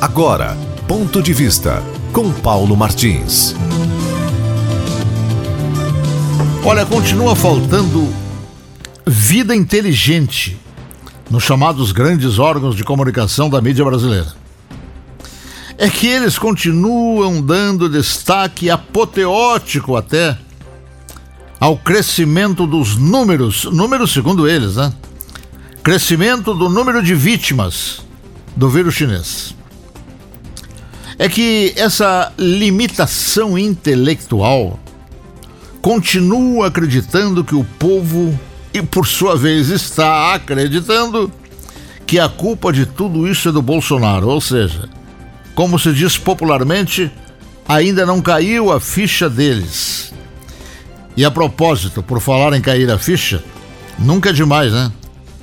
Agora, ponto de vista com Paulo Martins. Olha, continua faltando vida inteligente nos chamados grandes órgãos de comunicação da mídia brasileira. É que eles continuam dando destaque apoteótico até ao crescimento dos números, números segundo eles, né? Crescimento do número de vítimas do vírus chinês é que essa limitação intelectual continua acreditando que o povo, e por sua vez está acreditando, que a culpa de tudo isso é do Bolsonaro. Ou seja, como se diz popularmente, ainda não caiu a ficha deles. E a propósito, por falar em cair a ficha, nunca é demais, né?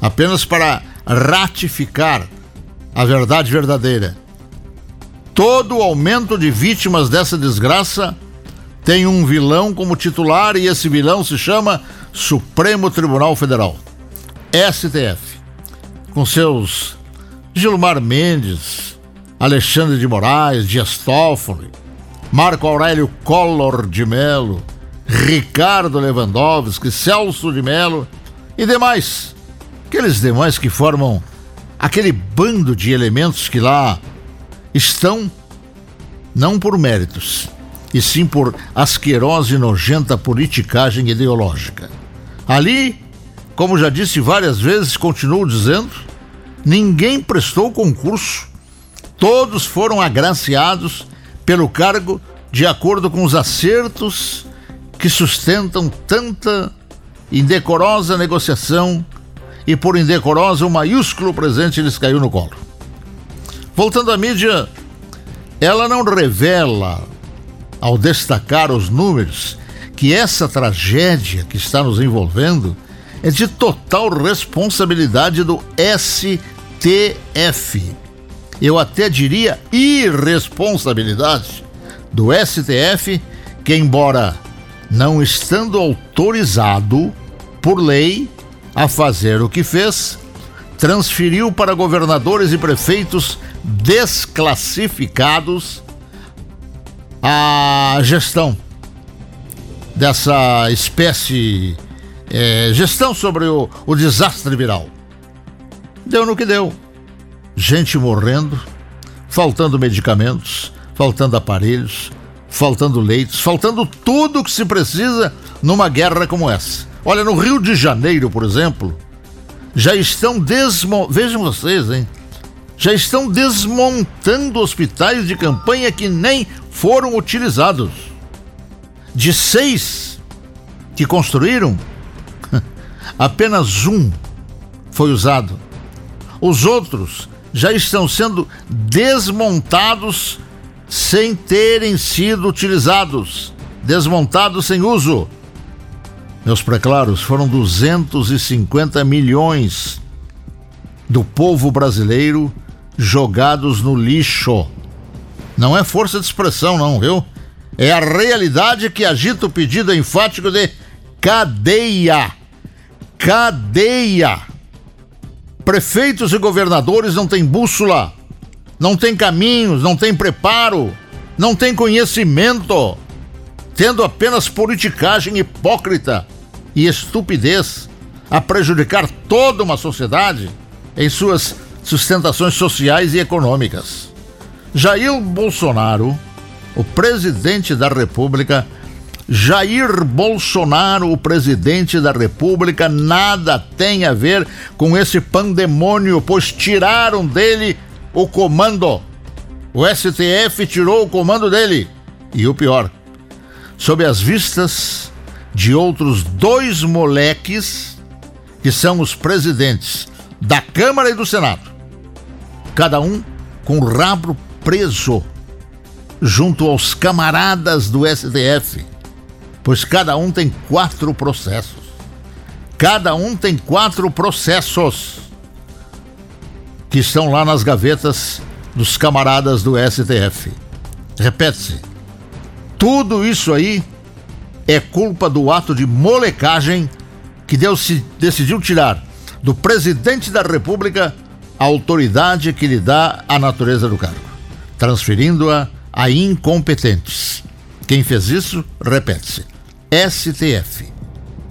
Apenas para ratificar a verdade verdadeira Todo aumento de vítimas dessa desgraça tem um vilão como titular e esse vilão se chama Supremo Tribunal Federal, STF, com seus Gilmar Mendes, Alexandre de Moraes, Dias Toffoli, Marco Aurélio Collor de Mello, Ricardo Lewandowski, Celso de Mello e demais, aqueles demais que formam aquele bando de elementos que lá estão não por méritos, e sim por asquerosa e nojenta politicagem ideológica. Ali, como já disse várias vezes, continuo dizendo, ninguém prestou concurso, todos foram agraciados pelo cargo de acordo com os acertos que sustentam tanta indecorosa negociação e por indecorosa o maiúsculo presente lhes caiu no colo. Voltando à mídia, ela não revela, ao destacar os números, que essa tragédia que está nos envolvendo é de total responsabilidade do STF. Eu até diria irresponsabilidade do STF, que, embora não estando autorizado por lei a fazer o que fez, transferiu para governadores e prefeitos desclassificados a gestão dessa espécie, é, gestão sobre o, o desastre viral. Deu no que deu. Gente morrendo, faltando medicamentos, faltando aparelhos, faltando leitos, faltando tudo que se precisa numa guerra como essa. Olha, no Rio de Janeiro, por exemplo, já estão desmontando. Vejam vocês, hein? Já estão desmontando hospitais de campanha que nem foram utilizados. De seis que construíram, apenas um foi usado. Os outros já estão sendo desmontados sem terem sido utilizados, desmontados sem uso. Meus preclaros, foram 250 milhões do povo brasileiro jogados no lixo. Não é força de expressão, não, viu? É a realidade que agita o pedido enfático de cadeia. Cadeia. Prefeitos e governadores não têm bússola, não têm caminhos, não têm preparo, não têm conhecimento, tendo apenas politicagem hipócrita e estupidez a prejudicar toda uma sociedade em suas sustentações sociais e econômicas. Jair Bolsonaro, o presidente da República, Jair Bolsonaro, o presidente da República, nada tem a ver com esse pandemônio, pois tiraram dele o comando. O STF tirou o comando dele. E o pior, sob as vistas de outros dois moleques que são os presidentes da Câmara e do Senado. Cada um com o rabo preso junto aos camaradas do STF, pois cada um tem quatro processos. Cada um tem quatro processos que estão lá nas gavetas dos camaradas do STF. Repete-se. Tudo isso aí é culpa do ato de molecagem que Deus se decidiu tirar do presidente da República a autoridade que lhe dá a natureza do cargo. transferindo-a a incompetentes. Quem fez isso, repete-se. STF,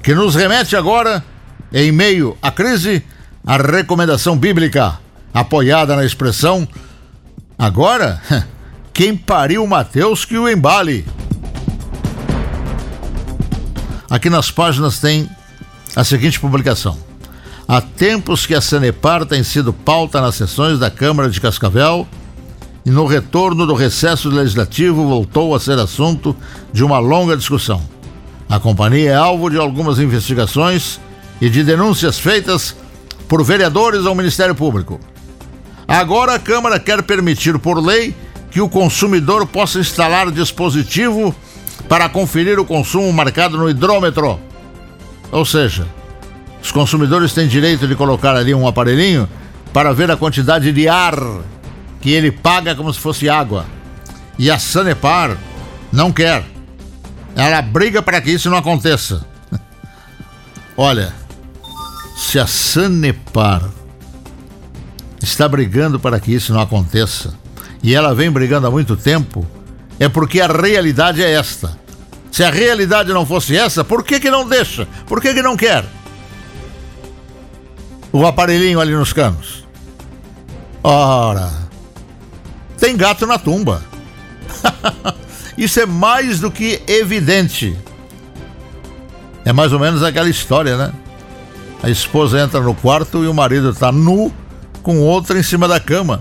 que nos remete agora, em meio à crise, à recomendação bíblica, apoiada na expressão: agora, quem pariu Mateus que o embale. Aqui nas páginas tem a seguinte publicação. Há tempos que a Sanepar tem sido pauta nas sessões da Câmara de Cascavel e no retorno do recesso legislativo voltou a ser assunto de uma longa discussão. A companhia é alvo de algumas investigações e de denúncias feitas por vereadores ao Ministério Público. Agora a Câmara quer permitir por lei que o consumidor possa instalar dispositivo para conferir o consumo marcado no hidrômetro. Ou seja, os consumidores têm direito de colocar ali um aparelhinho para ver a quantidade de ar que ele paga como se fosse água. E a Sanepar não quer. Ela briga para que isso não aconteça. Olha, se a Sanepar está brigando para que isso não aconteça, e ela vem brigando há muito tempo, é porque a realidade é esta. Se a realidade não fosse essa, por que, que não deixa? Por que, que não quer? O aparelhinho ali nos canos. Ora, tem gato na tumba. Isso é mais do que evidente. É mais ou menos aquela história, né? A esposa entra no quarto e o marido está nu com outra em cima da cama.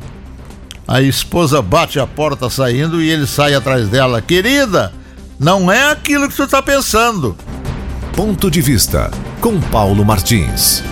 A esposa bate a porta saindo e ele sai atrás dela. Querida, não é aquilo que tu está pensando. Ponto de vista com Paulo Martins.